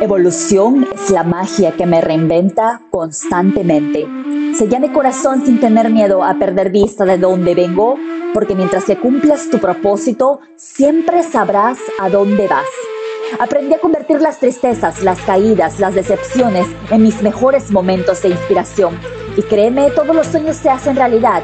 Evolución es la magia que me reinventa constantemente. Sella mi corazón sin tener miedo a perder vista de dónde vengo, porque mientras que cumplas tu propósito, siempre sabrás a dónde vas. Aprendí a convertir las tristezas, las caídas, las decepciones en mis mejores momentos de inspiración. Y créeme, todos los sueños se hacen realidad.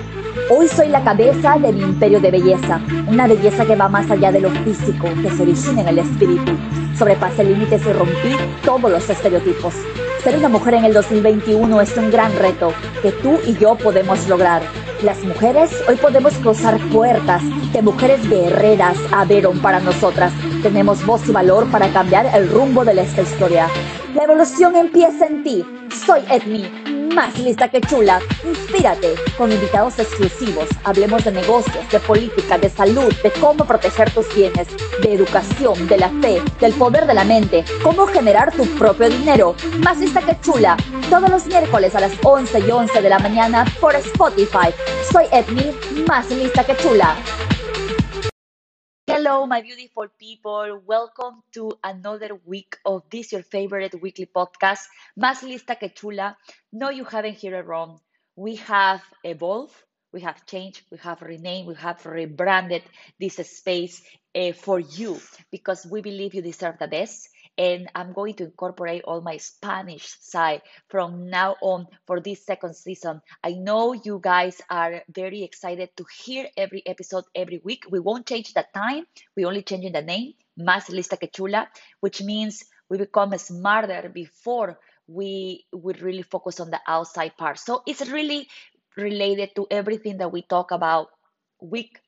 Hoy soy la cabeza de mi imperio de belleza, una belleza que va más allá de lo físico, que se origina en el espíritu. Sobrepasé límites y rompí todos los estereotipos. Ser una mujer en el 2021 es un gran reto que tú y yo podemos lograr. Las mujeres hoy podemos cruzar puertas que mujeres guerreras abrieron para nosotras. Tenemos voz y valor para cambiar el rumbo de esta historia. La evolución empieza en ti. Soy Edmi, más lista que chula. Inspírate con invitados exclusivos. Hablemos de negocios, de política, de salud, de cómo proteger tus bienes, de educación, de la fe, del poder de la mente, cómo generar tu propio dinero. Más lista que chula. Todos los miércoles a las 11 y 11 de la mañana por Spotify. Soy Edmi, más lista que chula. Hello, my beautiful people. Welcome to another week of this, your favorite weekly podcast, Más Lista que Chula. No, you haven't heard it wrong. We have evolved, we have changed, we have renamed, we have rebranded this space uh, for you because we believe you deserve the best and I'm going to incorporate all my Spanish side from now on for this second season. I know you guys are very excited to hear every episode every week. We won't change the time, we only changing the name, Más Lista que Chula, which means we become smarter before we would really focus on the outside part. So it's really related to everything that we talk about week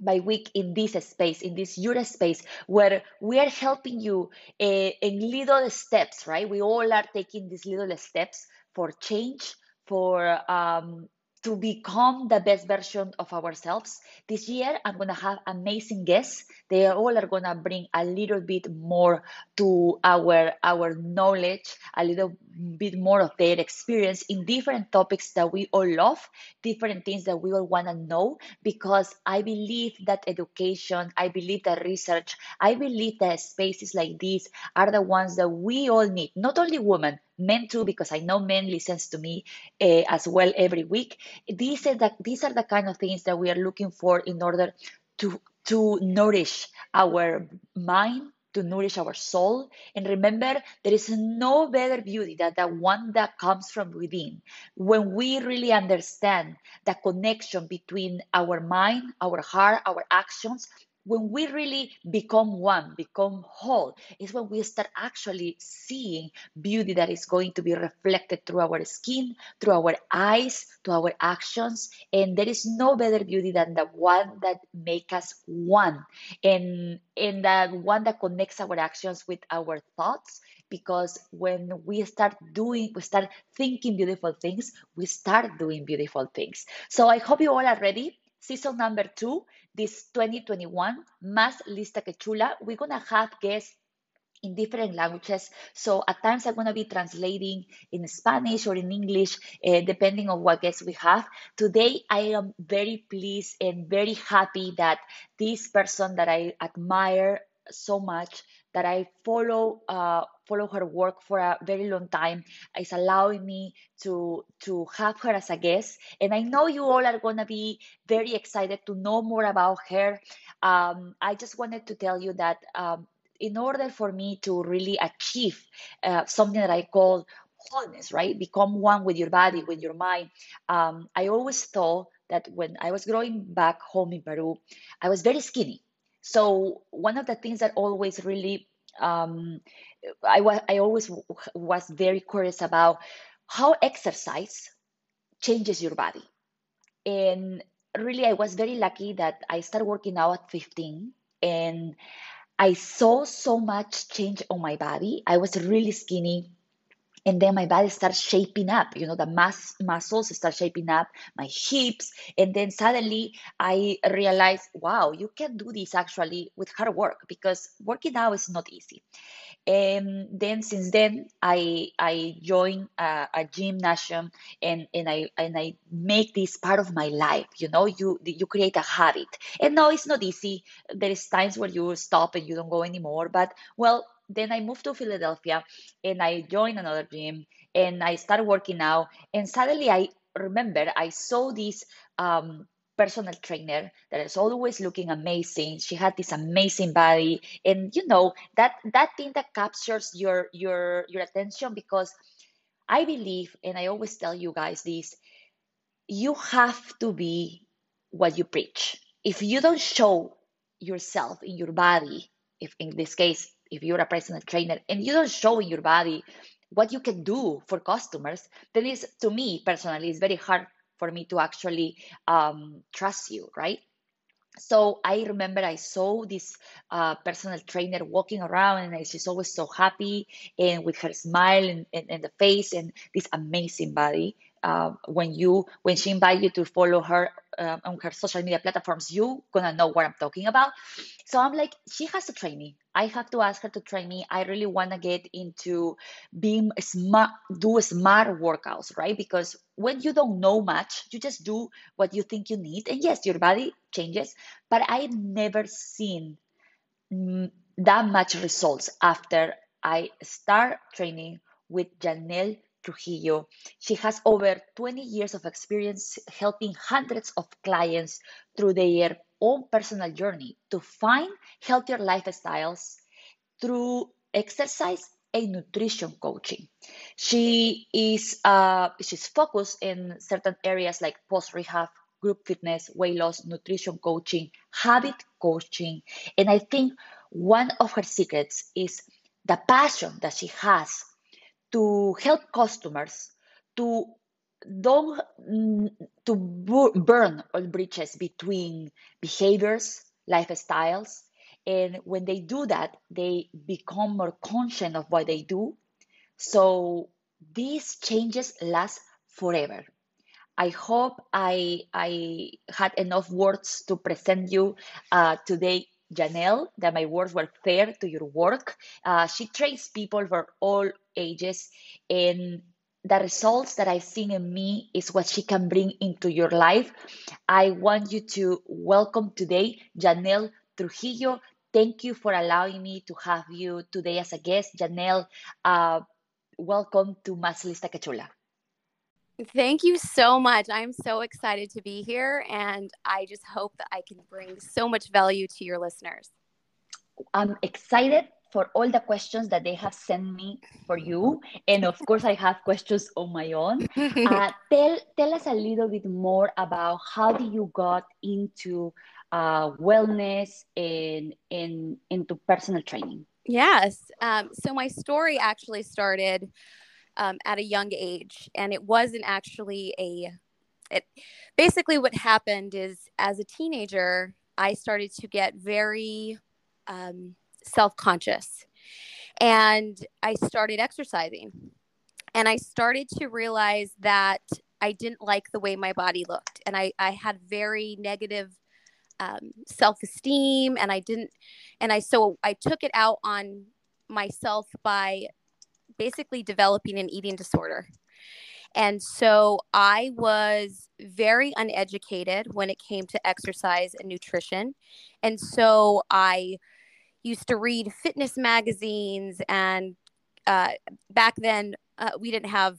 by week in this space, in this your space, where we are helping you uh, in little steps, right? We all are taking these little steps for change, for um, to become the best version of ourselves. This year, I'm gonna have amazing guests. They all are gonna bring a little bit more to our our knowledge, a little bit more of their experience in different topics that we all love, different things that we all wanna know. Because I believe that education, I believe that research, I believe that spaces like these are the ones that we all need. Not only women, men too, because I know men listens to me uh, as well every week. These are the these are the kind of things that we are looking for in order to to nourish our mind to nourish our soul. And remember, there is no better beauty than the one that comes from within. When we really understand the connection between our mind, our heart, our actions, when we really become one, become whole, is when we start actually seeing beauty that is going to be reflected through our skin, through our eyes, to our actions. And there is no better beauty than the one that makes us one. And, and that one that connects our actions with our thoughts because when we start doing we start thinking beautiful things we start doing beautiful things so i hope you all are ready season number two, this 2021, Más Lista que Chula. We're going to have guests in different languages. So at times I'm going to be translating in Spanish or in English, uh, depending on what guests we have. Today, I am very pleased and very happy that this person that I admire so much that I follow uh, follow her work for a very long time. Is allowing me to to have her as a guest. And i know you all are going to be very excited to know more about her. Um, i just wanted to tell you that um, in order for me to really achieve uh, something that i call wholeness right? Become one with your body with your mind. Um, i always thought that when i was growing back home in peru i was very skinny so one of the things that always really um, I was I always was very curious about how exercise changes your body, and really I was very lucky that I started working out at 15 and I saw so much change on my body. I was really skinny and then my body starts shaping up you know the mass muscles start shaping up my hips and then suddenly i realize wow you can do this actually with hard work because working out is not easy. And then since then i i joined a, a gymnasium and and i and i make this part of my life you know you you create a habit. And no it's not easy. There is times where you stop and you don't go anymore but well then I moved to Philadelphia and I joined another gym and I started working out. And suddenly I remember I saw this um, personal trainer that is always looking amazing. She had this amazing body, and you know that that thing that captures your your your attention because I believe, and I always tell you guys this: you have to be what you preach. If you don't show yourself in your body, if in this case, if you're a personal trainer and you don't show in your body what you can do for customers, then it's to me personally, it's very hard for me to actually um, trust you, right? So I remember I saw this uh, personal trainer walking around, and she's always so happy and with her smile and, and, and the face and this amazing body. Uh, when you when she invite you to follow her uh, on her social media platforms, you gonna know what I'm talking about. So I'm like, she has to train me. I have to ask her to train me. I really want to get into being smart, do smart workouts, right? Because when you don't know much, you just do what you think you need. And yes, your body changes, but I've never seen mm, that much results after I start training with Janelle Trujillo. She has over 20 years of experience helping hundreds of clients through their own personal journey to find healthier lifestyles through exercise and nutrition coaching. She is uh, she's focused in certain areas like post rehab, group fitness, weight loss, nutrition coaching, habit coaching, and I think one of her secrets is the passion that she has to help customers to don't mm, to burn all bridges between behaviors, lifestyles, and when they do that, they become more conscious of what they do. So these changes last forever. I hope I I had enough words to present you uh, today, Janelle, that my words were fair to your work. Uh, she trains people for all ages, and the results that I've seen in me is what she can bring into your life. I want you to welcome today Janelle Trujillo. Thank you for allowing me to have you today as a guest. Janelle, uh, welcome to Más Lista Que Thank you so much. I'm so excited to be here, and I just hope that I can bring so much value to your listeners. I'm excited for all the questions that they have sent me for you. And of course, I have questions on my own. Uh, tell, tell us a little bit more about how did you got into uh, wellness and, and into personal training? Yes. Um, so my story actually started um, at a young age, and it wasn't actually a. It basically what happened is as a teenager, I started to get very um, self conscious. And I started exercising. And I started to realize that I didn't like the way my body looked. And I, I had very negative um, self esteem. And I didn't, and I, so I took it out on myself by basically developing an eating disorder. And so I was very uneducated when it came to exercise and nutrition. And so I used to read fitness magazines and uh, back then uh, we didn't have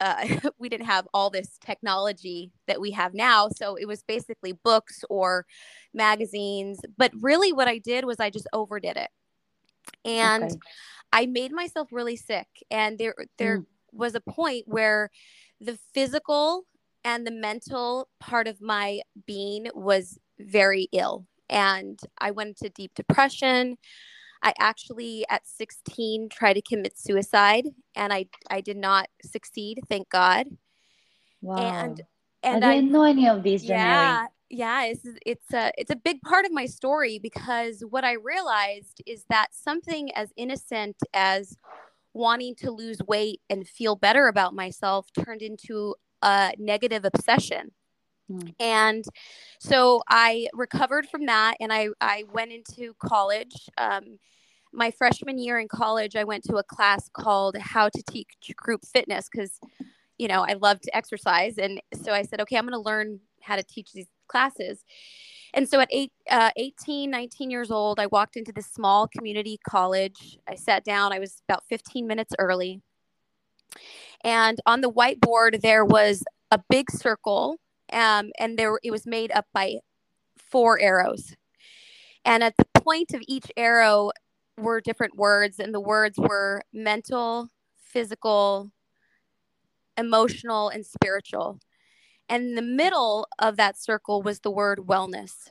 uh, we didn't have all this technology that we have now. So it was basically books or magazines. But really what i did was i just overdid it. And okay. i made myself really sick. And there there mm. was a point where the physical and the mental part of my being was very ill and I went into deep depression. I actually, at 16, tried to commit suicide, and I I did not succeed. Thank God. Wow. And and I didn't I, know any of these. Yeah, yeah. It's it's a it's a big part of my story because what I realized is that something as innocent as wanting to lose weight and feel better about myself turned into a negative obsession Mm. And so I recovered from that and I, I went into college. Um, my freshman year in college, I went to a class called How to Teach Group Fitness because, you know, I love to exercise. And so I said, okay, I'm going to learn how to teach these classes. and so at eight, uh, 18 19 years old i walked into this small community college i sat down i was about 15 minutes early and on the whiteboard there was a big circle um, and there it was made up by four arrows and at the point of each arrow were different words and the words were mental physical emotional and spiritual and the middle of that circle was the word wellness.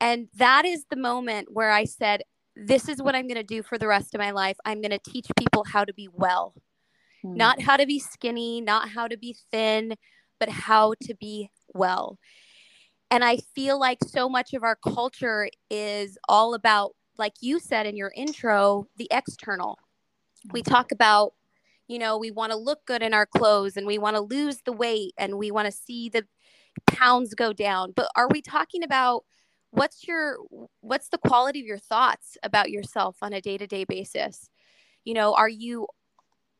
And that is the moment where I said, This is what I'm going to do for the rest of my life. I'm going to teach people how to be well, mm. not how to be skinny, not how to be thin, but how to be well. And I feel like so much of our culture is all about, like you said in your intro, the external. We hmm. talk about you know we want to look good in our clothes and we want to lose the weight and we want to see the pounds go down but are we talking about what's your what's the quality of your thoughts about yourself on a day-to-day basis you know are you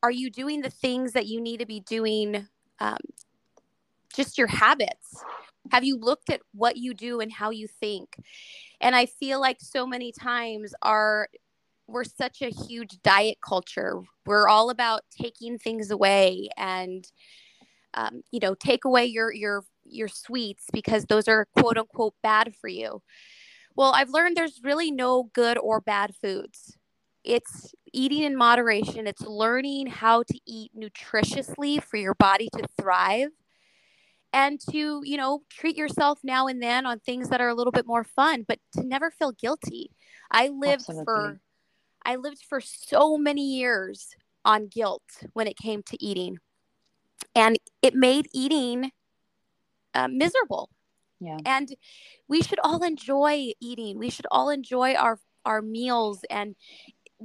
are you doing the things that you need to be doing um, just your habits have you looked at what you do and how you think and i feel like so many times our we're such a huge diet culture. We're all about taking things away and um, you know, take away your your your sweets because those are quote unquote bad for you. Well, I've learned there's really no good or bad foods. It's eating in moderation. It's learning how to eat nutritiously for your body to thrive and to, you know, treat yourself now and then on things that are a little bit more fun, but to never feel guilty. I lived Absolutely. for I lived for so many years on guilt when it came to eating. And it made eating uh, miserable. Yeah. And we should all enjoy eating. We should all enjoy our our meals and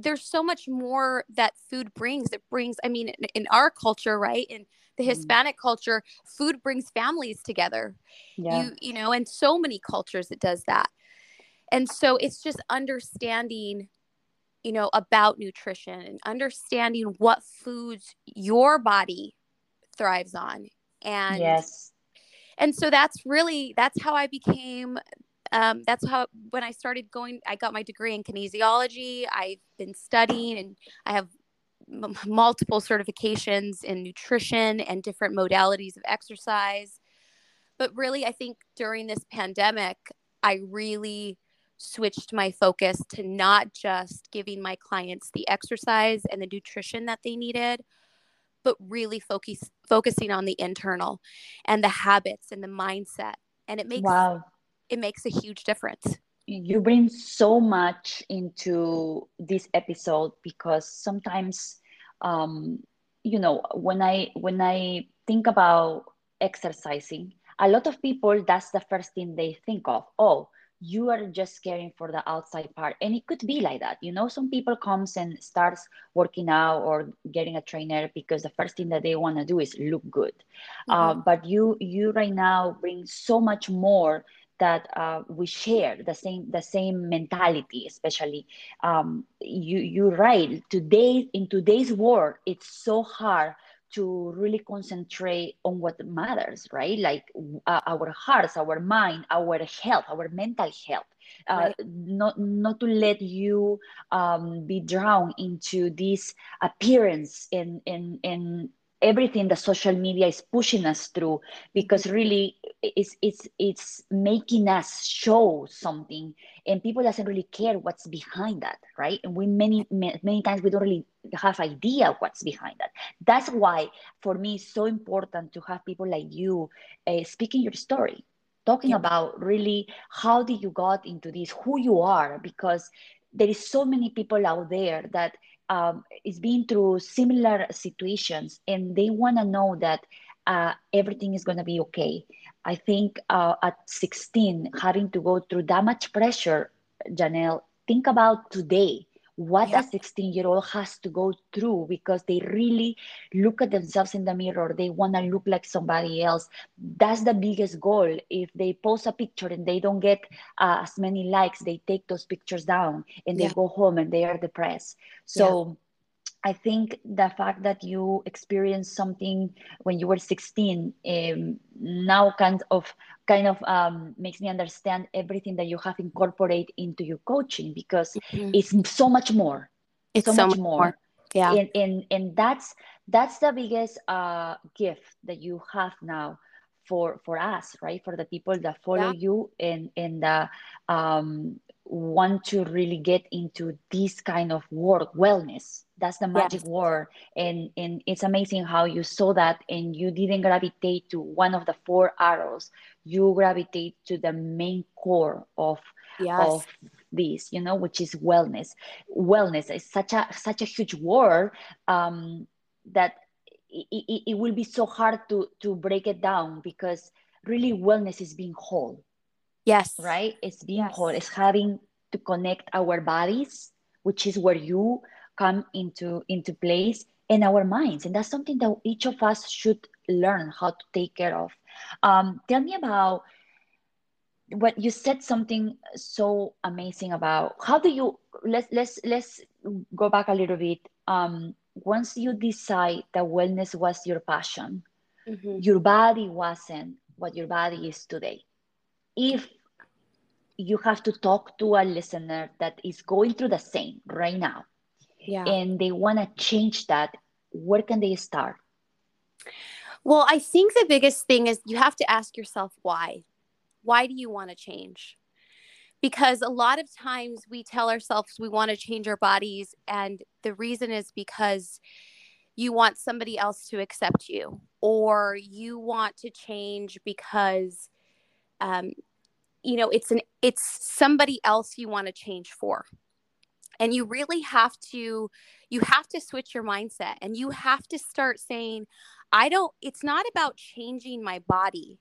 there's so much more that food brings. It brings, I mean, in, in our culture, right? In the mm-hmm. Hispanic mm. culture, food brings families together. Yeah. You, you know, and so many cultures it does that. And so it's just understanding you know, about nutrition and understanding what foods your body thrives on. And yes. And so that's really that's how I became um, that's how when I started going I got my degree in kinesiology. I've been studying and I have m- multiple certifications in nutrition and different modalities of exercise. But really I think during this pandemic I really switched my focus to not just giving my clients the exercise and the nutrition that they needed, but really focus focusing on the internal and the habits and the mindset. And it makes wow. It makes a huge difference. You bring so much into this episode because sometimes um, you know when I when I think about exercising, a lot of people that's the first thing they think of. Oh, you are just caring for the outside part and it could be like that you know some people comes and starts working out or getting a trainer because the first thing that they want to do is look good mm-hmm. uh, but you you right now bring so much more that uh, we share the same the same mentality especially um, you you're right today in today's world it's so hard to really concentrate on what matters, right? Like uh, our hearts, our mind, our health, our mental health. Uh, right. not not to let you um, be drowned into this appearance in in in everything that social media is pushing us through because really it's it's it's making us show something and people doesn't really care what's behind that right and we many many times we don't really have idea what's behind that that's why for me it's so important to have people like you uh, speaking your story talking yeah. about really how did you got into this who you are because there is so many people out there that um, is being through similar situations and they want to know that uh, everything is going to be okay. I think uh, at 16, having to go through that much pressure, Janelle, think about today what a 16 year old has to go through because they really look at themselves in the mirror. They want to look like somebody else. That's the biggest goal. If they post a picture and they don't get uh, as many likes they take those pictures down and they yeah. go home and they are depressed. So I think the fact that you experienced something when you were 16 um, now kind of kind of um, makes me understand everything that you have incorporated into your coaching because mm-hmm. it's so much more. It's so, so much more. more. Yeah. And, and and that's that's the biggest uh, gift that you have now for for us, right? For the people that follow yeah. you and and the um, want to really get into this kind of work wellness. That's the magic yes. word. And and it's amazing how you saw that and you didn't gravitate to one of the four arrows. You gravitate to the main core of yes. of this you know which is wellness. Wellness is such a such a huge word um, that it, it, it will be so hard to to break it down because really wellness is being whole Yes. Right? It's being yes. whole. It's having to connect our bodies, which is where you come into into place, and our minds. And that's something that each of us should learn how to take care of. Um, tell me about what you said something so amazing about how do you let's let's let's go back a little bit um once you decide that wellness was your passion mm-hmm. your body wasn't what your body is today if you have to talk to a listener that is going through the same right now yeah. and they want to change that where can they start? Well i think the biggest thing is you have to ask yourself why. Why do you want to change? Because a lot of times we tell ourselves we want to change our bodies and the reason is because you want somebody else to accept you or you want to change because um, you know it's an it's somebody else you want to change for. And you really have to you have to switch your mindset and you have to start saying i don't it's not about changing my body.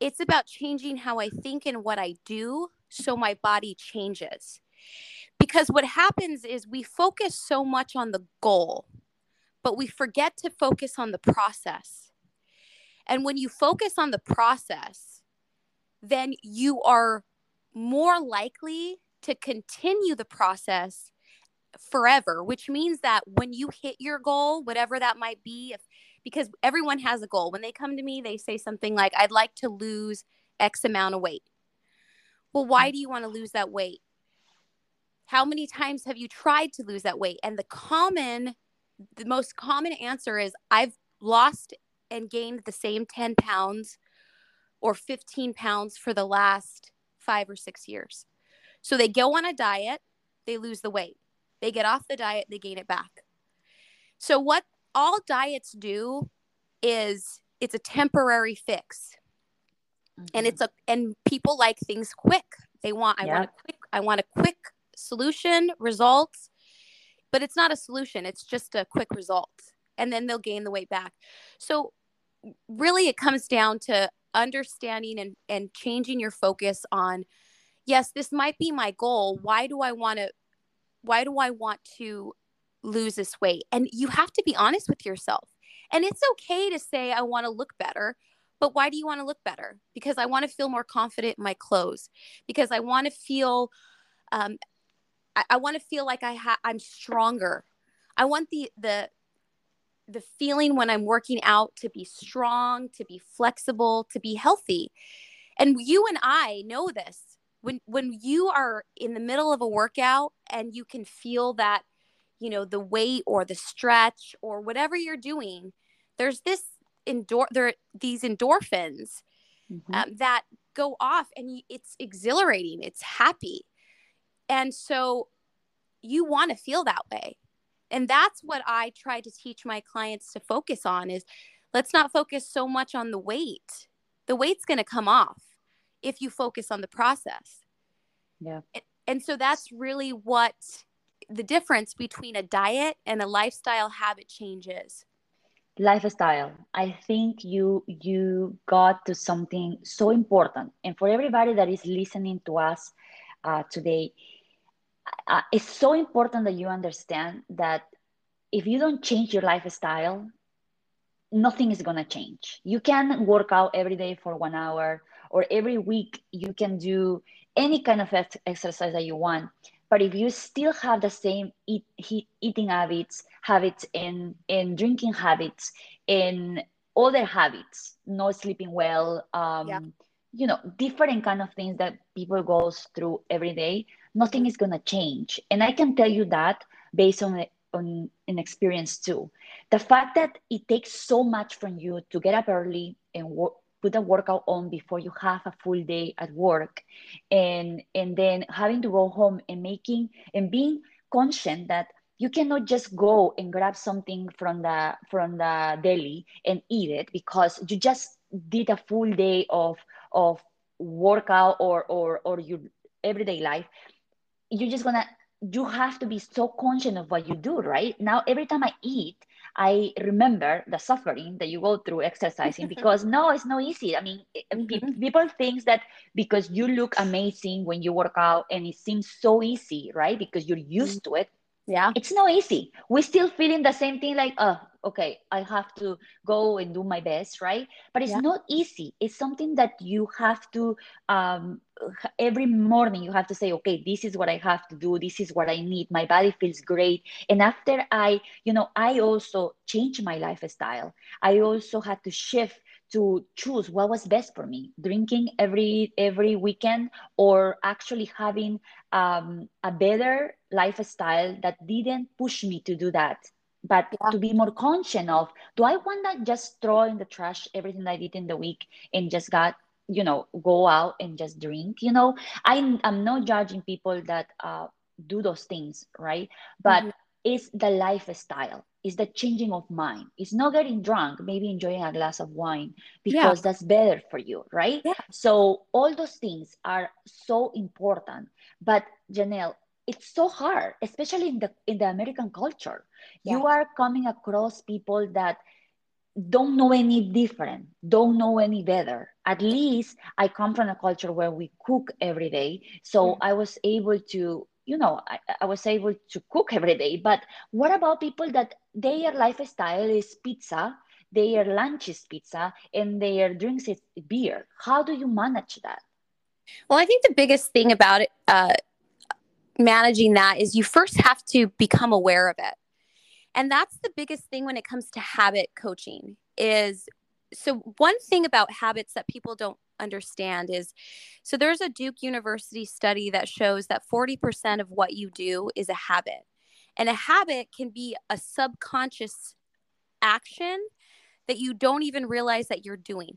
It's about changing how i think and what i do so my body changes. Because what happens is we focus so much on the goal but we forget to focus on the process. And when you focus on the process then you are more likely to continue the process forever, which means that when you hit your goal, whatever that might be, if because everyone has a goal. When they come to me, they say something like, I'd like to lose X amount of weight. Well, why do you want to lose that weight? How many times have you tried to lose that weight? And the common, the most common answer is, I've lost and gained the same 10 pounds or 15 pounds for the last five or six years. So they go on a diet, they lose the weight. They get off the diet, they gain it back. So, what all diets do is it's a temporary fix. Mm-hmm. And it's a and people like things quick. They want I want a quick I want a quick solution, results. But it's not a solution, it's just a quick result. And then they'll gain the weight back. So really it comes down to understanding and, and changing your focus on yes this might be my goal. Why do i want to why do i want to lose this weight? And you have to be honest with yourself. And it's okay to say i want to look better but why do you want to look better? Because i want to feel more confident in my clothes. Because i want to feel um, I, I want to feel like i ha- i'm stronger. I want the the the feeling when I'm working out to be strong, to be flexible, to be healthy. And you and I know this. When when you are in the middle of a workout and you can feel that, you know, the weight or the stretch or whatever you're doing, there's this endor there these endorphins mm-hmm. um, that go off and it's exhilarating, it's happy. And so you want to feel that way and that's what i try to teach my clients to focus on is let's not focus so much on the weight. The weight's going to come off if you focus on the process. Yeah. And, and so that's really what the difference between a diet and a lifestyle habit changes. Lifestyle. I think you you got to something so important. And for everybody that is listening to us uh, today uh, it's so important that you understand that if you don't change your lifestyle, nothing is going to change. You can work out every day for one hour, or every week you can do any kind of exercise that you want. but if you still have the same eat, eat, eating habits habits and and drinking habits and other habits not sleeping well um, yeah. you know different kind of things that people goes through every day nothing is going to change. And i can tell you that based on on an experience too. The fact that it takes so much from you to get up early and work put a workout on before you have a full day at work and and then having to go home and making and being conscious that you cannot just go and grab something from the from the deli and eat it because you just did a full day of of workout or or or your everyday life you're just gonna you have to be so conscious of what you do right now every time i eat I remember the suffering that you go through exercising because no, it's not easy. I mean, mm-hmm. people think that because you look amazing when you work out and it seems so easy, right? Because you're used mm-hmm. to it. Yeah. It's not easy. We're still feeling the same thing like, oh, okay, I have to go and do my best, right? But it's yeah. not easy. It's something that you have to, um, every morning, you have to say, okay, this is what I have to do. This is what I need. My body feels great. And after I, you know, I also changed my lifestyle. I also had to shift to choose what was best for me drinking every every weekend or actually having um, a better lifestyle that didn't push me to do that but yeah. to be more conscious of do i want to just throw in the trash everything i did in the week and just got you know go out and just drink you know i'm, I'm not judging people that uh, do those things right but mm-hmm. it's the lifestyle it's the changing of mind it's not getting drunk maybe enjoying a glass of wine because yeah. that's better for you right yeah. so all those things are so important but janelle it's so hard especially in the in the american culture. Yeah. you are coming across people that don't know any different don't know any better. At least i come from a culture where we cook every day. So mm-hmm. i was able to you know I, I was able to cook every day. But what about people that their lifestyle is pizza their lunch is pizza and their drinks is beer? How do you manage that? Well i think the biggest thing about it uh, managing that is you first have to become aware of it. And that's the biggest thing when it comes to habit coaching is so one thing about habits that people don't understand is so there's a Duke University study that shows that 40% of what you do is a habit. And a habit can be a subconscious action that you don't even realize that you're doing.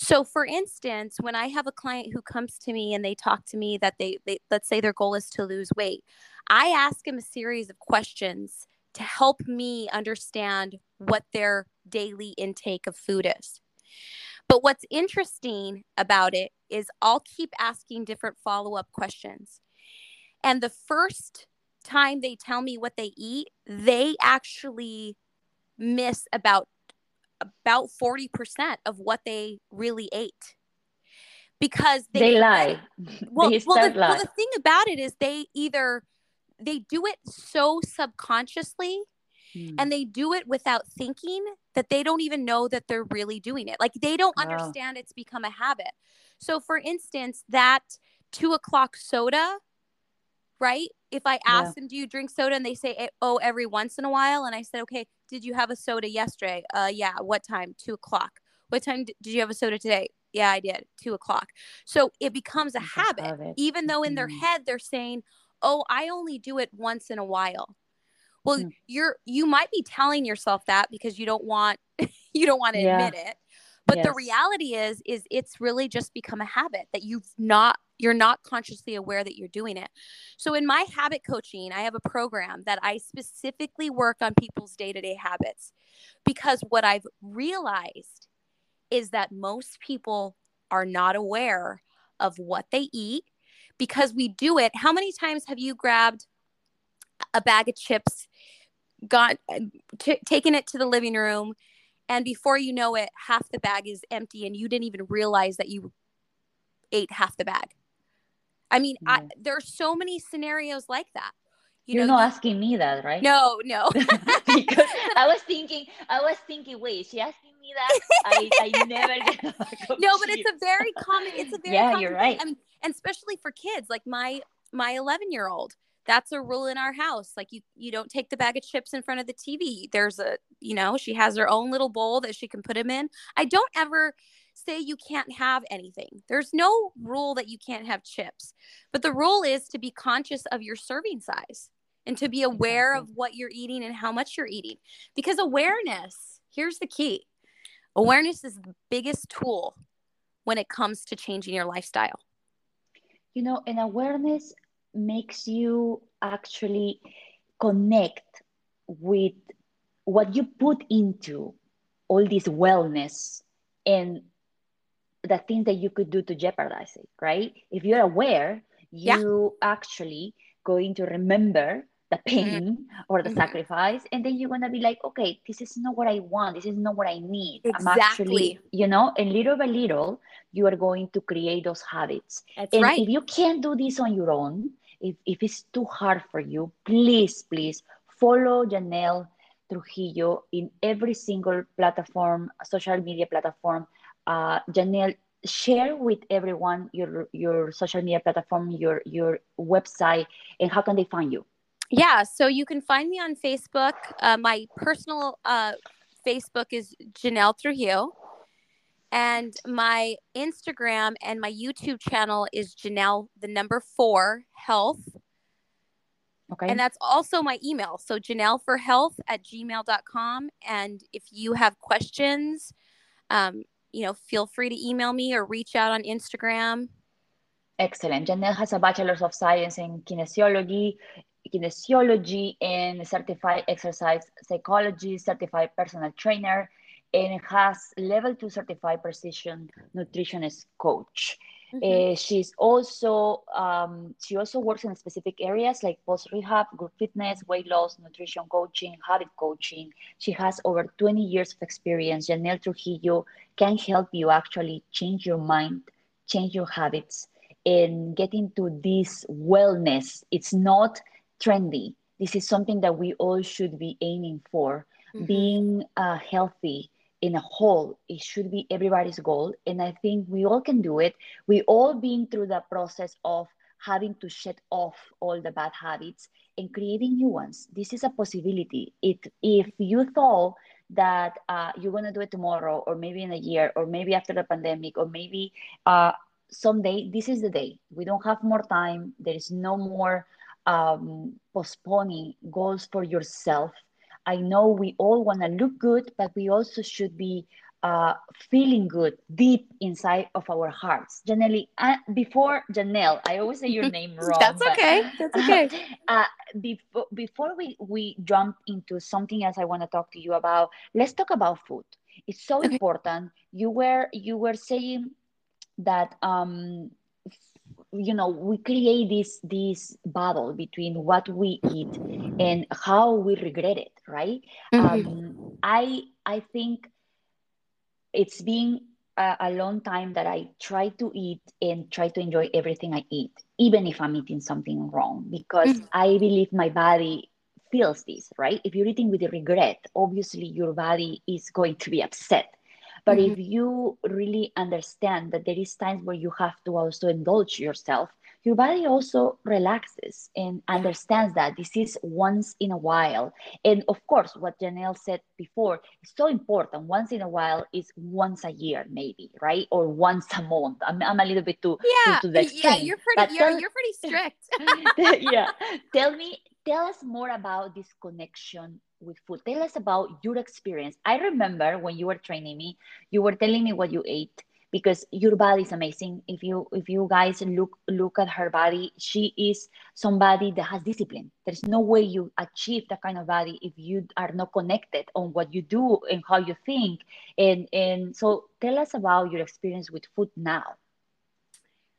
So, for instance, when I have a client who comes to me and they talk to me that they, they let's say their goal is to lose weight, I ask them a series of questions to help me understand what their daily intake of food is. But what's interesting about it is I'll keep asking different follow up questions. And the first time they tell me what they eat, they actually miss about about 40% of what they really ate because they, they lie. Well, they well, the, lie. well, the thing about it is they either they do it so subconsciously hmm. and they do it without thinking that they don't even know that they're really doing it. Like they don't wow. understand it's become a habit. So, for instance, that two o'clock soda, right? If I ask yeah. them, "Do you drink soda?" and they say, "Oh, every once in a while," and I said, "Okay, did you have a soda yesterday? Uh, yeah. What time? Two o'clock. What time did you have a soda today? Yeah, I did. Two o'clock. So it becomes a habit, habit, even though in their head they're saying, "Oh, I only do it once in a while." Well, mm. you're you might be telling yourself that because you don't want you don't want to yeah. admit it. But yes. the reality is is it's really just become a habit that you've not you're not consciously aware that you're doing it. So, in my habit coaching, I have a program that I specifically work on people's day to day habits because what I've realized is that most people are not aware of what they eat because we do it. How many times have you grabbed a bag of chips, got t- taken it to the living room, and before you know it, half the bag is empty and you didn't even realize that you ate half the bag? I mean, I, there are so many scenarios like that. You You're know, not asking me that, right? No, no. because I was thinking, I was thinking, wait, she asking me that? I, I never No, but it's a very common, it's a very Yeah, you're right. I mean, and especially for kids, like my my 11 year old that's a rule in our house like you you don't take the bag of chips in front of the tv there's a you know she has her own little bowl that she can put them in i don't ever say you can't have anything. There's no rule that you can't have chips but the rule is to be conscious of your serving size and to be aware of what you're eating and how much you're eating. Because awareness here's the key awareness is the biggest tool when it comes to changing your lifestyle. You know and awareness makes you actually connect with what you put into all this wellness and the things that you could do to jeopardize it, right? If you're aware, you yeah. actually going to remember the mm-hmm. pain mm-hmm. or the mm-hmm. sacrifice and then you're gonna be like okay this is not what i want this is not what i need exactly. i'm actually you know and little by little you are going to create those habits That's and right. if you can't do this on your own if, if it's too hard for you please please follow janelle trujillo in every single platform social media platform uh, janelle share with everyone your your social media platform your your website and how can they find you yeah, so you can find me on Facebook. Uh, my personal uh, Facebook is Janelle Trujillo. And my Instagram and my YouTube channel is Janelle, the number four, health. Okay. And that's also my email. So Janelle for health at gmail.com. And if you have questions, um, you know, feel free to email me or reach out on Instagram. Excellent. Janelle has a bachelor's of science in kinesiology kinesiology and certified exercise psychology, certified personal trainer, and has level two certified precision nutritionist coach. Mm-hmm. Uh, she's also um, she also works in specific areas like post rehab, group fitness, weight loss, nutrition coaching, habit coaching. She has over 20 years of experience. Janelle Trujillo can help you actually change your mind, change your habits, and get into this wellness. It's not trendy. This is something that we all should be aiming for. Mm-hmm. Being uh, healthy in a whole, it should be everybody's goal. And I think we all can do it. We all been through the process of having to shed off all the bad habits and creating new ones. This is a possibility. It, if you thought that uh, you're going to do it tomorrow, or maybe in a year, or maybe after the pandemic, or maybe uh, someday, this is the day. We don't have more time. There is no more um, postponing goals for yourself. I know we all want to look good, but we also should be uh, feeling good deep inside of our hearts. Janelle, uh, before Janelle, I always say your name wrong. That's okay. That's okay. Uh, before before we we jump into something else, I want to talk to you about. Let's talk about food. It's so okay. important. You were you were saying that um, you know we create this this battle between what we eat and how we regret it right mm-hmm. um, i i think it's been a, a, long time that i try to eat and try to enjoy everything i eat even if i'm eating something wrong because mm-hmm. i believe my body feels this right if you're eating with regret obviously your body is going to be upset but mm-hmm. if you really understand that there is times where you have to also indulge yourself, your body also relaxes and understands that this is once in a while. And of course, what Janelle said before is so important. Once in a while is once a year, maybe, right? Or once a month. I'm, I'm a little bit too, yeah, too, to the extreme. Yeah, you're pretty, you're, tell, you're pretty strict. yeah. Tell me, tell us more about this connection with food. Tell us about your experience. I remember when you were training me, you were telling me what you ate because your body is amazing. If you if you guys look look at her body, she is somebody that has discipline. There's no way you achieve that kind of body if you are not connected on what you do and how you think. And and so tell us about your experience with food now.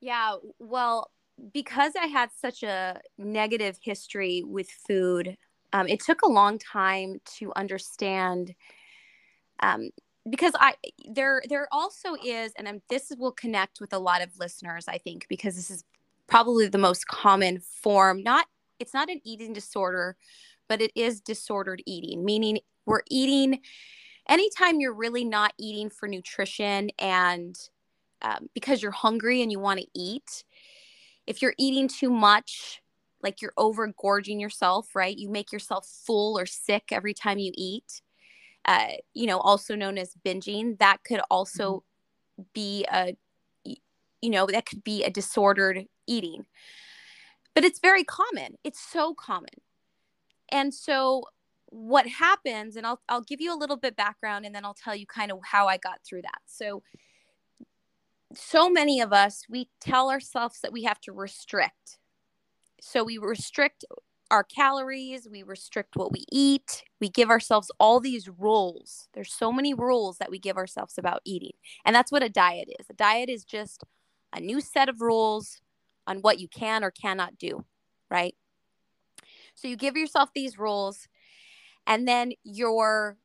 Yeah, well, because I had such a negative history with food, um, it took a long time to understand um, because I there there also is, and I'm, this will connect with a lot of listeners, I think, because this is probably the most common form. Not it's not an eating disorder, but it is disordered eating, meaning we're eating anytime you're really not eating for nutrition and um, because you're hungry and you want to eat if you're eating too much, like you're overgorging yourself, right? You make yourself full or sick every time you eat. Uh, you know, also known as binging. That could also mm-hmm. be a, you know, that could be a disordered eating. But it's very common. It's so common. And so what happens, and I'll I'll give you a little bit background, and then I'll tell you kind of how I got through that. So so many of us we tell ourselves that we have to restrict so we restrict our calories we restrict what we eat we give ourselves all these rules. There's so many rules that we give ourselves about eating and that's what a diet is. A diet is just a new set of rules on what you can or cannot do right? So you give yourself these rules and then you're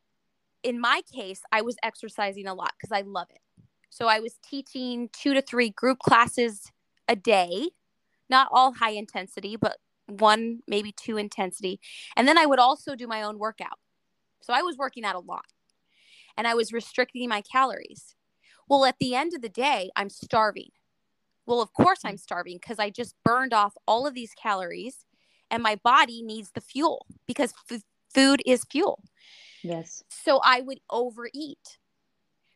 in my case i was exercising a lot because i love it. So I was teaching two to three group classes a day, not all high intensity, but one, maybe two intensity. And then I would also do my own workout. So I was working out a lot and I was restricting my calories. Well, at the end of the day, I'm starving. Well, of course, I'm starving because I just burned off all of these calories and my body needs the fuel because f- food is fuel. Yes. So I would overeat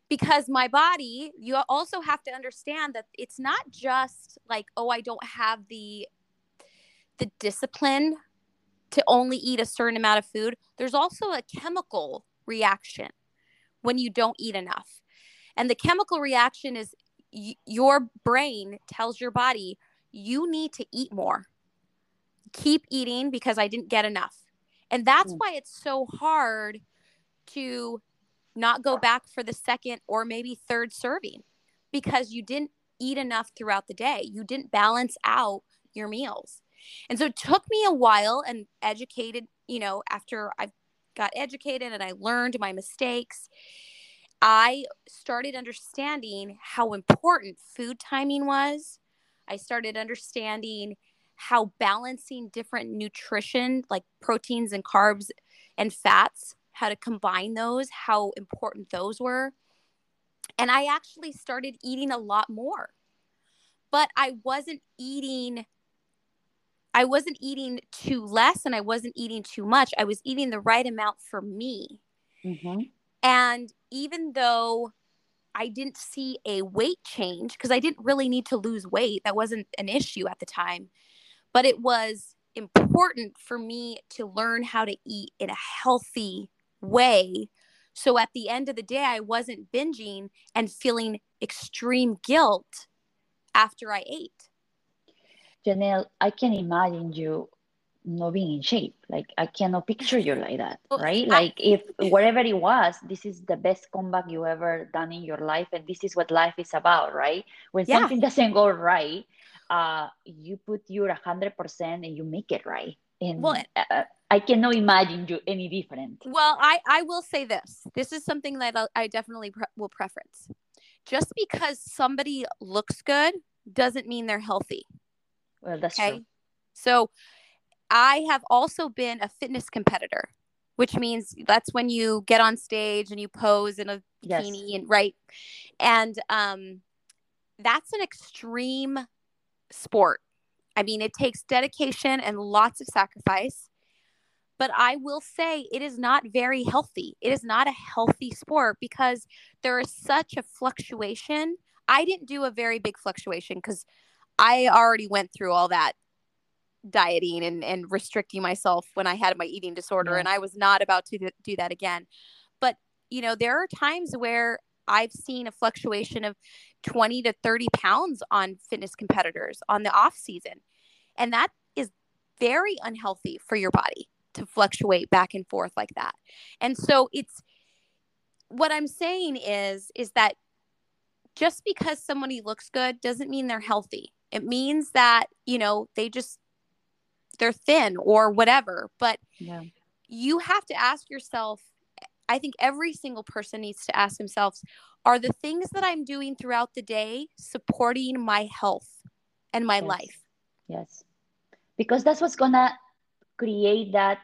because my body you also have to understand that it's not just like oh i don't have the the discipline to only eat a certain amount of food there's also a chemical reaction when you don't eat enough and the chemical reaction is y- your brain tells your body you need to eat more keep eating because i didn't get enough and that's mm. why it's so hard to not go back for the second or maybe third serving because you didn't eat enough throughout the day. You didn't balance out your meals. And so it took me a while and educated, you know, after I got educated and I learned my mistakes, I started understanding how important food timing was. I started understanding how balancing different nutrition like proteins and carbs and fats how to combine those, how important those were. And I actually started eating a lot more. But I wasn't eating I wasn't eating too less and I wasn't eating too much. I was eating the right amount for me. Mm-hmm. And even though I didn't see a weight change, because I didn't really need to lose weight, that wasn't an issue at the time, but it was important for me to learn how to eat in a healthy way. So at the end of the day, I wasn't binging and feeling extreme guilt after I ate. Janelle, I can imagine you not being in shape. Like I cannot picture you like that, right? Like if whatever it was, this is the best comeback you ever done in your life, and this is what life is about, right? When yeah. something doesn't go right, uh, you put your hundred percent and you make it right. And well, uh, I cannot imagine you any different. Well, I, I will say this. This is something that I'll, i definitely pre- will preference. Just because somebody looks good doesn't mean they're healthy. Well, that's okay? true. So I have also been a fitness competitor, which means that's when you get on stage and you pose in a bikini yes. and right. And um, that's an extreme sport. I mean, it takes dedication and lots of sacrifice but I will say it is not very healthy. It is not a healthy sport because there is such a fluctuation. I didn't do a very big fluctuation because I already went through all that dieting and, and restricting myself when I had my eating disorder, yeah. and I was not about to do that again. But, you know, there are times where I've seen a fluctuation of 20 to 30 pounds on fitness competitors on the off season. And that is very unhealthy for your body to fluctuate back and forth like that. And so it's what I'm saying is is that just because somebody looks good doesn't mean they're healthy. It means that, you know, they just they're thin or whatever, but yeah. you have to ask yourself I think every single person needs to ask themselves are the things that I'm doing throughout the day supporting my health and my yes. life? Yes. Because that's what's going to create that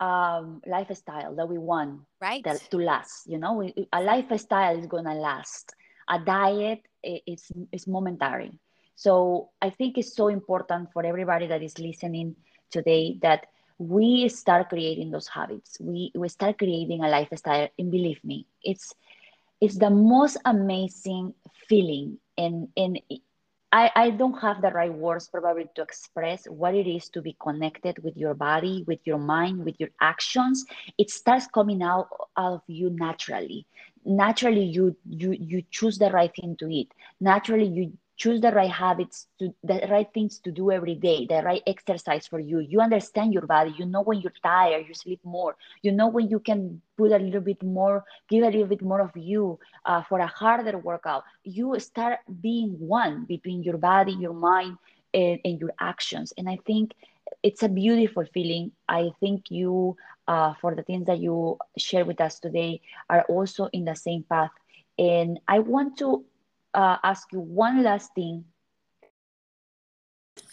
um, lifestyle that we want right that, to last you know a lifestyle is gonna last a diet is is momentary So I think it's so important for everybody that is listening today that we start creating those habits. We we start creating a lifestyle, and believe me, it's it's the most amazing feeling. And and I, I don't have the right words probably to express what it is to be connected with your body, with your mind, with your actions. It starts coming out, of you naturally. Naturally, you you you choose the right thing to eat. Naturally, you choose the right habits to the right things to do every day the right exercise for you. You understand your body. You know when you're tired you sleep more. You know when you can put a little bit more give a little bit more of you uh, for a harder workout. You start being one between your body your mind and, and your actions. And i think it's a beautiful feeling. I think you uh, for the things that you share with us today are also in the same path. And i want to uh, ask you one last thing.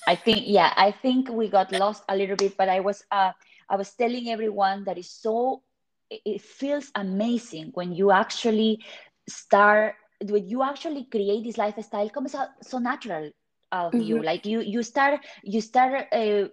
I think, yeah, I think we got lost a little bit, but I was, uh, I was telling everyone that is so, it feels amazing when you actually start, when you actually create this lifestyle, comes out so natural of mm-hmm. you like you you start you start uh,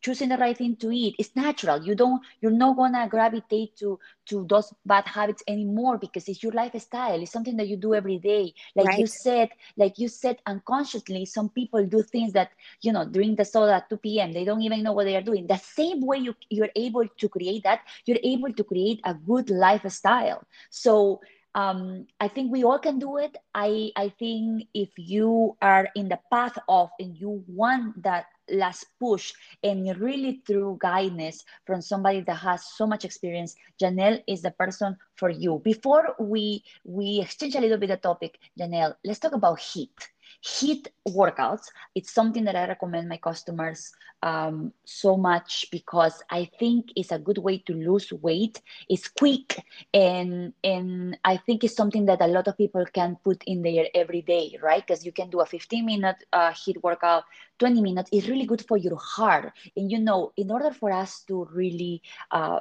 choosing the right thing to eat. It's natural. You don't you're not gonna gravitate to to those bad habits anymore because it's your lifestyle. It's something that you do every day. Like right. you said like you said unconsciously some people do things that you know during the soda at 2 p.m they don't even know what they are doing. The same way you you're able to create that you're able to create a good lifestyle. So um, I think we all can do it. I, I think if you are in the path of and you want that last push and really through guidance from somebody that has so much experience, Janelle is the person for you. Before we we exchange a little bit the topic, Janelle, let's talk about HIIT HIIT workouts. It's something that i recommend my customers um, so much because i think it's a good way to lose weight. It's quick and and i think it's something that a lot of people can put in there every day right? Because you can do a 15 minute uh, HIIT workout 20 minutes. Is really good for your heart. And you know in order for us to really uh,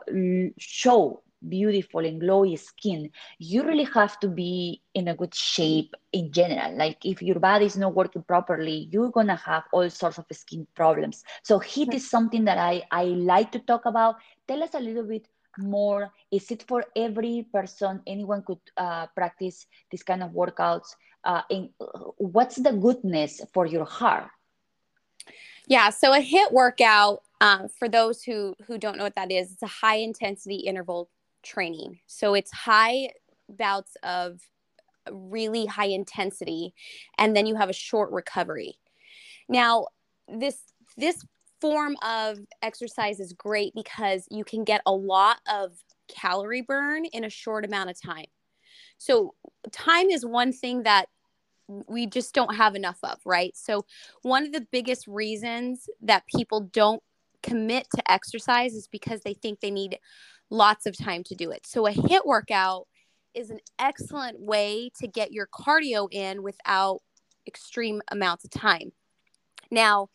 show beautiful and glowy skin, you really have to be in a good shape in general. Like if your body is not working properly, you're gonna have all sorts of skin problems. So HIIT is something that I, I like to talk about. Tell us a little bit more. Is it for every person? Anyone could uh, practice this kind of workouts? Uh, and what's the goodness for your heart? Yeah, so a HIIT workout um, for those who who don't know what that is, it's a high intensity interval training. So it's high bouts of really high intensity and then you have a short recovery. Now, this this form of exercise is great because you can get a lot of calorie burn in a short amount of time. So, time is one thing that we just don't have enough of, right? So, one of the biggest reasons that people don't commit to exercise is because they think they need lots of time to do it. So a HIIT workout is an excellent way to get your cardio in without extreme amounts of time. Now,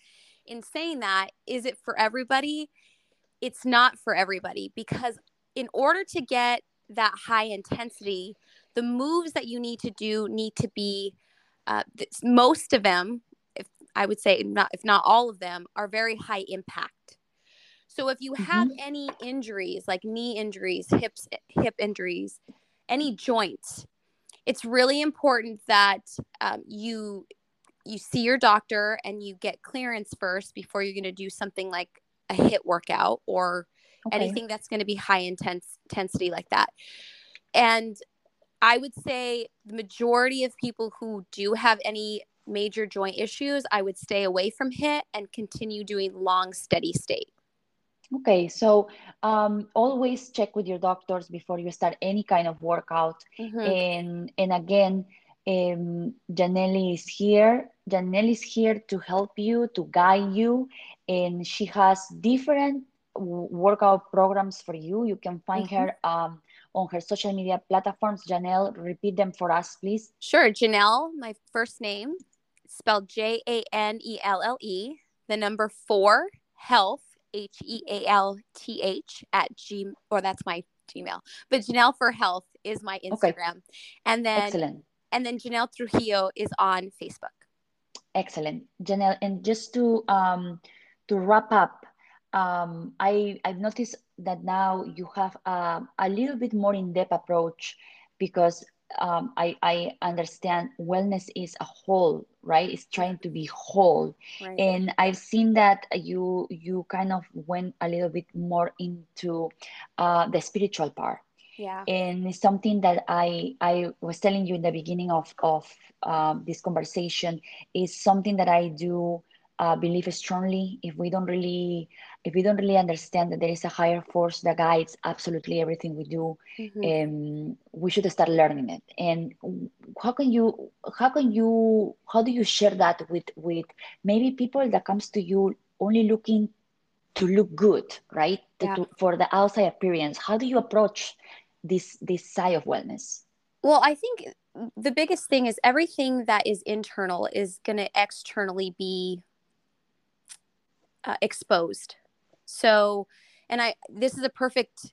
in saying that, is it for everybody? It's not for everybody because in order to get that high intensity, the moves that you need to do need to be uh, most of them, if I would say not, if not all of them, are very high impact. So if you have mm-hmm. any injuries like knee injuries, hips hip injuries, any joints, it's really important that um, you you see your doctor and you get clearance first before you're going to do something like a HIIT workout or okay. anything that's going to be high intense intensity like that. And I would say the majority of people who do have any major joint issues, I would stay away from HIIT and continue doing long steady state. Okay, so um, always check with your doctors before you start any kind of workout. Mm-hmm. And and again, um, Janelle is here. Janelle is here to help you, to guide you, and she has different workout programs for you. You can find mm-hmm. her um, on her social media platforms. Janelle, repeat them for us, please. Sure, Janelle, my first name, spelled J A N E L L E, the number four, health H E A L T H at G or that's my Gmail. But Janelle for Health is my Instagram. Okay. And then Excellent. and then Janelle Trujillo is on Facebook. Excellent, Janelle. And just to um, to wrap up, um, I I've noticed that now you have a, a little bit more in-depth approach because um, I, I understand wellness is a whole right? It's trying to be whole. Right. and i've seen that you you kind of went a little bit more into uh, the spiritual part. Yeah. And it's something that i i was telling you in the beginning of of um, this conversation is something that i do uh, believe strongly. If we don't really if we don't really understand that there is a higher force that guides absolutely everything we do mm-hmm. um, we should start learning it and how can you how can you how do you share that with with maybe people that comes to you only looking to look good right yeah. to, for the outside appearance how do you approach this this side of wellness well i think the biggest thing is everything that is internal is going to externally be uh, exposed. So, and I, this is a perfect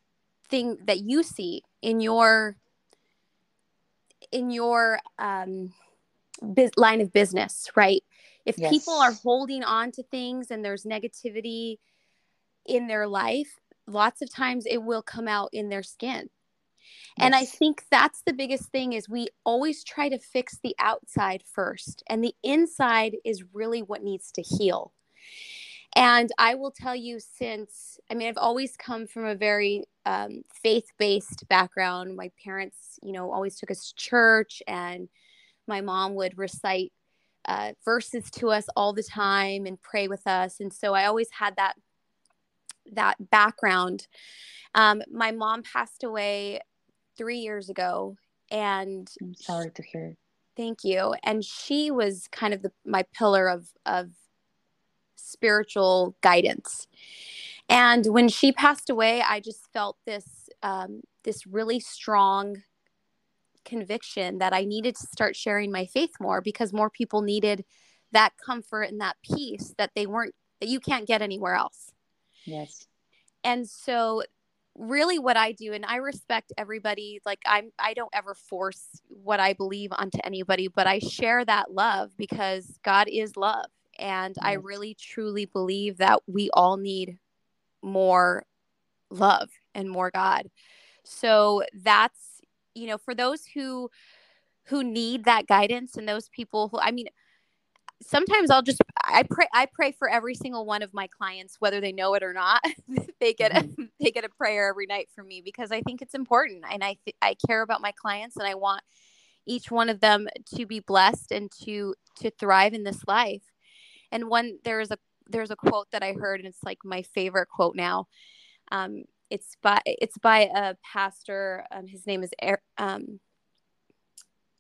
thing that you see in your, in your um, biz- line of business, right? If yes. people are holding on to things and there's negativity in their life, lots of times it will come out in their skin. Yes. And I think that's the biggest thing is we always try to fix the outside first and the inside is really what needs to heal. And I will tell you, since I mean, I've always come from a very um, faith based background. My parents, you know, always took us to church, and my mom would recite uh, verses to us all the time and pray with us. And so I always had that that background. Um, my mom passed away three years ago, and I'm sorry to hear. Thank you. And she was kind of the, my pillar of of spiritual guidance. And when she passed away, I just felt this um, this really strong conviction that I needed to start sharing my faith more because more people needed that comfort and that peace that they weren't that you can't get anywhere else. Yes. And so really what I do and I respect everybody like I'm I don't ever force what I believe onto anybody but I share that love because God is love and I really truly believe that we all need more love and more God. So that's, you know, for those who who need that guidance and those people who I mean sometimes I'll just I pray I pray for every single one of my clients whether they know it or not. they get mm-hmm. a, they get a prayer every night from me because I think it's important and I th- I care about my clients and I want each one of them to be blessed and to to thrive in this life. And one there's a there's a quote that I heard, and it's like my favorite quote now. Um, it's by it's by a pastor. Um, his name is um,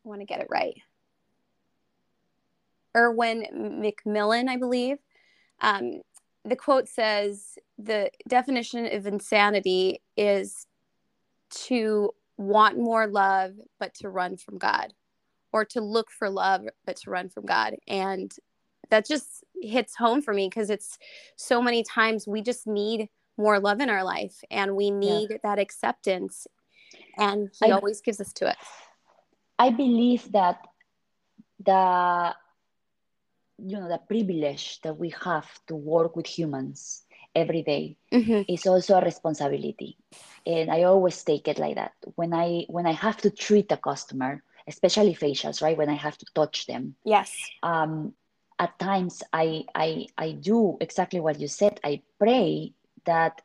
I want to get it right. Erwin McMillan, I believe. Um, the quote says the definition of insanity is to want more love but to run from God or to look for love but to run from God and that just hits home for me because it's so many times we just need more love in our life and we need yeah. that acceptance and he I, always gives us to it. I believe that the you know the privilege that we have to work with humans every day mm-hmm. is also a responsibility. And i always take it like that. When i when i have to treat a customer especially facials right? When i have to touch them yes. um, at times I, I I do exactly what you said. I pray that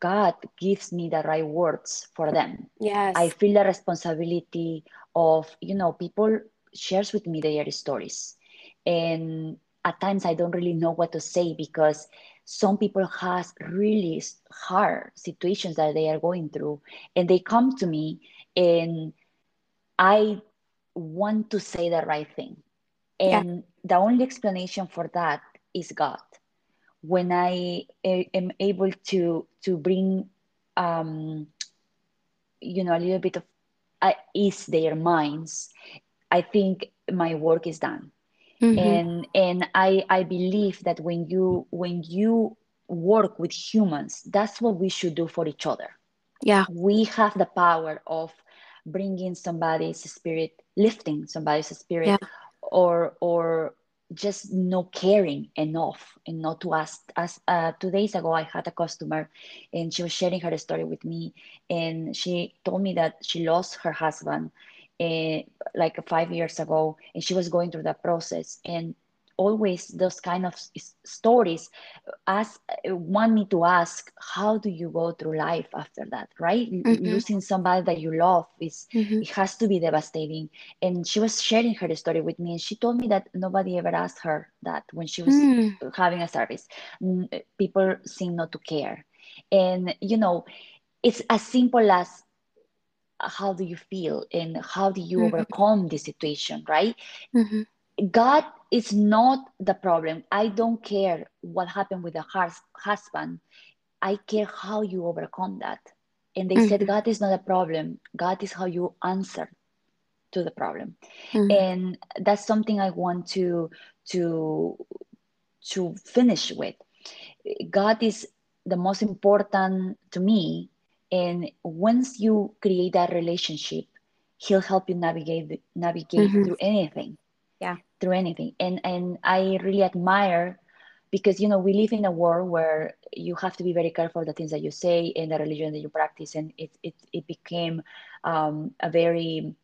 God gives me the right words for them. Yes. I feel the responsibility of, you know, people shares with me their stories. And at times I don't really know what to say because some people has really hard situations that they are going through and they come to me and I want to say the right thing. And the only explanation for that is God. When I am able to to bring, um, you know, a little bit of uh, ease their minds, I think my work is done. Mm-hmm. And and I I believe that when you when you work with humans, that's what we should do for each other. Yeah, we have the power of bringing somebody's spirit, lifting somebody's spirit, yeah or or just not caring enough and not to ask as uh, two days ago i had a customer and she was sharing her story with me and she told me that she lost her husband uh, like five years ago and she was going through that process and always those kind of stories ask want me to ask how do you go through life after that right mm-hmm. losing somebody that you love is mm-hmm. it has to be devastating and she was sharing her story with me and she told me that nobody ever asked her that when she was mm. having a service people seem not to care and you know it's as simple as how do you feel and how do you mm-hmm. overcome the situation right mm-hmm. god it's not the problem. I don't care what happened with the husband. I care how you overcome that. And they mm-hmm. said, God is not a problem. God is how you answer to the problem. Mm-hmm. And that's something I want to to to finish with. God is the most important to me. And once you create that relationship, He'll help you navigate navigate mm-hmm. through anything through anything. And and i really admire because you know we live in a world where you have to be very careful the things that you say and the religion that you practice. And it it, it became um, a very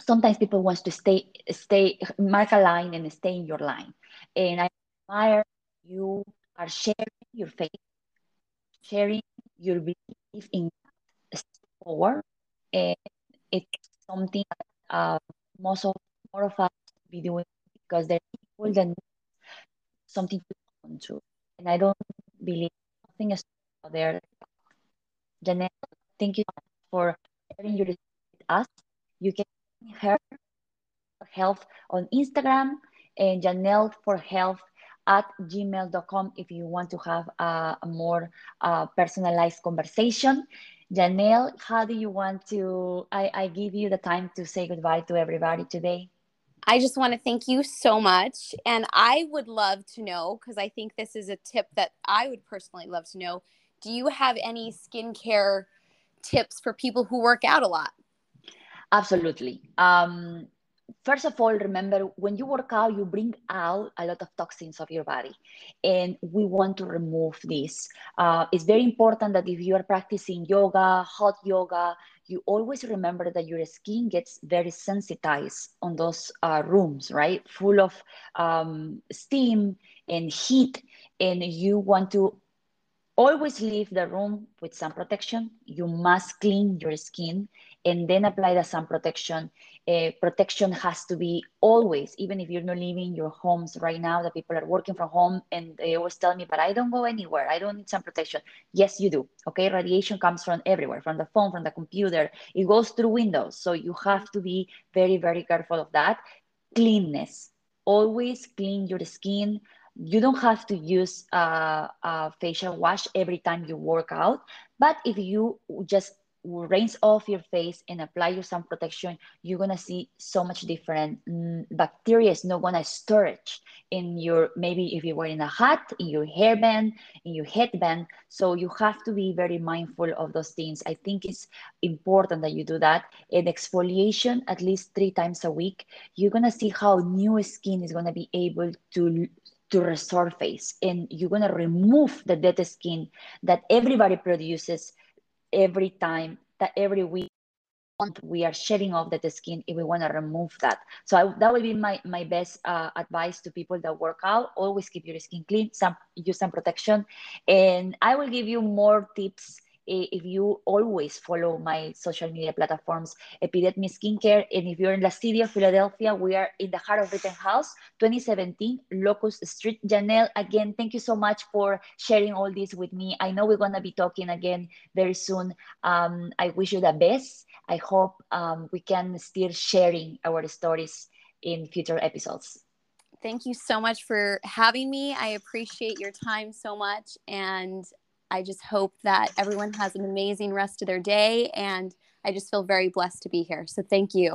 sometimes people want to stay stay mark a line and stay in your line. And i admire you are sharing your faith sharing your belief in forward and it's something that uh, most of more of us be doing because there are people that something to on to. And I don't believe nothing is out there. Janelle, thank you for sharing your with us. You can her health on Instagram and Janelle for health at gmail.com if you want to have a, a more uh, personalized conversation. Janelle, how do you want to? I, I give you the time to say goodbye to everybody today. I just want to thank you so much. And I would love to know, because I think this is a tip that I would personally love to know. Do you have any skincare tips for people who work out a lot? Absolutely. Um, first of all, remember when you work out, you bring out a lot of toxins of your body, and we want to remove this. Uh, it's very important that if you are practicing yoga, hot yoga, you always remember that your skin gets very sensitized on those uh, rooms, right? Full of um, steam and heat. And you want to always leave the room with sun protection. You must clean your skin and then apply the sun protection uh, protection has to be always, even if you're not leaving your homes right now, that people are working from home and they always tell me, but I don't go anywhere. I don't need some protection. Yes, you do. Okay. Radiation comes from everywhere, from the phone, from the computer. It goes through windows. So you have to be very, very careful of that. Cleanness. Always clean your skin. You don't have to use a, a facial wash every time you work out. But if you just rinse off your face and apply your sun protection, you're gonna see so much different. Mm, bacteria is not gonna storage in your maybe if you're wearing a hat, in your hairband, in your headband. So you have to be very mindful of those things. I think it's important that you do that. And exfoliation at least three times a week, you're gonna see how new skin is gonna be able to to resurface and you're going to remove the dead skin that everybody produces every time that every week we are shedding off the skin if we want to remove that. So I, that would be my, my best uh, advice to people that work out. Always keep your skin clean some use some protection. And i will give you more tips if you always follow my social media platforms, Epidetmi Skincare. And if you're in the city of Philadelphia, we are in the heart of Rittenhouse, 2017, Locust Street. Janelle, again, thank you so much for sharing all this with me. I know we're going to be talking again very soon. Um, I wish you the best. I hope um, we can still sharing our stories in future episodes. Thank you so much for having me. I appreciate your time so much. And I just hope that everyone has an amazing rest of their day. And I just feel very blessed to be here. So thank you.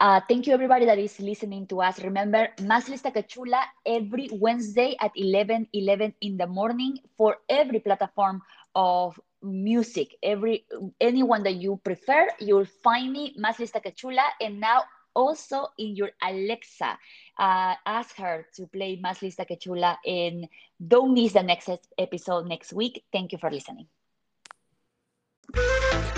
Uh, thank you, everybody that is listening to us. Remember, Más Lista que Chula every Wednesday at 11 11 in the morning for every platform of music. Every anyone that you prefer, you'll find me Más Lista que Chula. And now also in your Alexa. Uh, ask her to play Más Lista Que Chula and don't miss the next episode next week. Thank you for listening.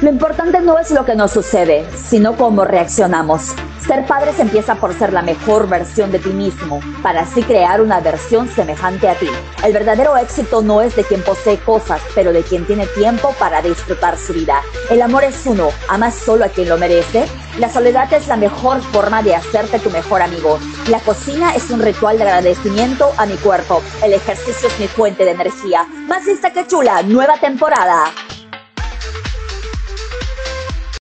Lo importante no es lo que nos sucede, sino cómo reaccionamos. Ser padres empieza por ser la mejor versión de ti mismo, para así crear una versión semejante a ti. El verdadero éxito no es de quien posee cosas, pero de quien tiene tiempo para disfrutar su vida. El amor es uno, amas solo a quien lo merece. La soledad es la mejor forma de hacerte tu mejor amigo. La cocina es un ritual de agradecimiento a mi cuerpo. El ejercicio es mi fuente de energía. Más lista que chula, nueva temporada.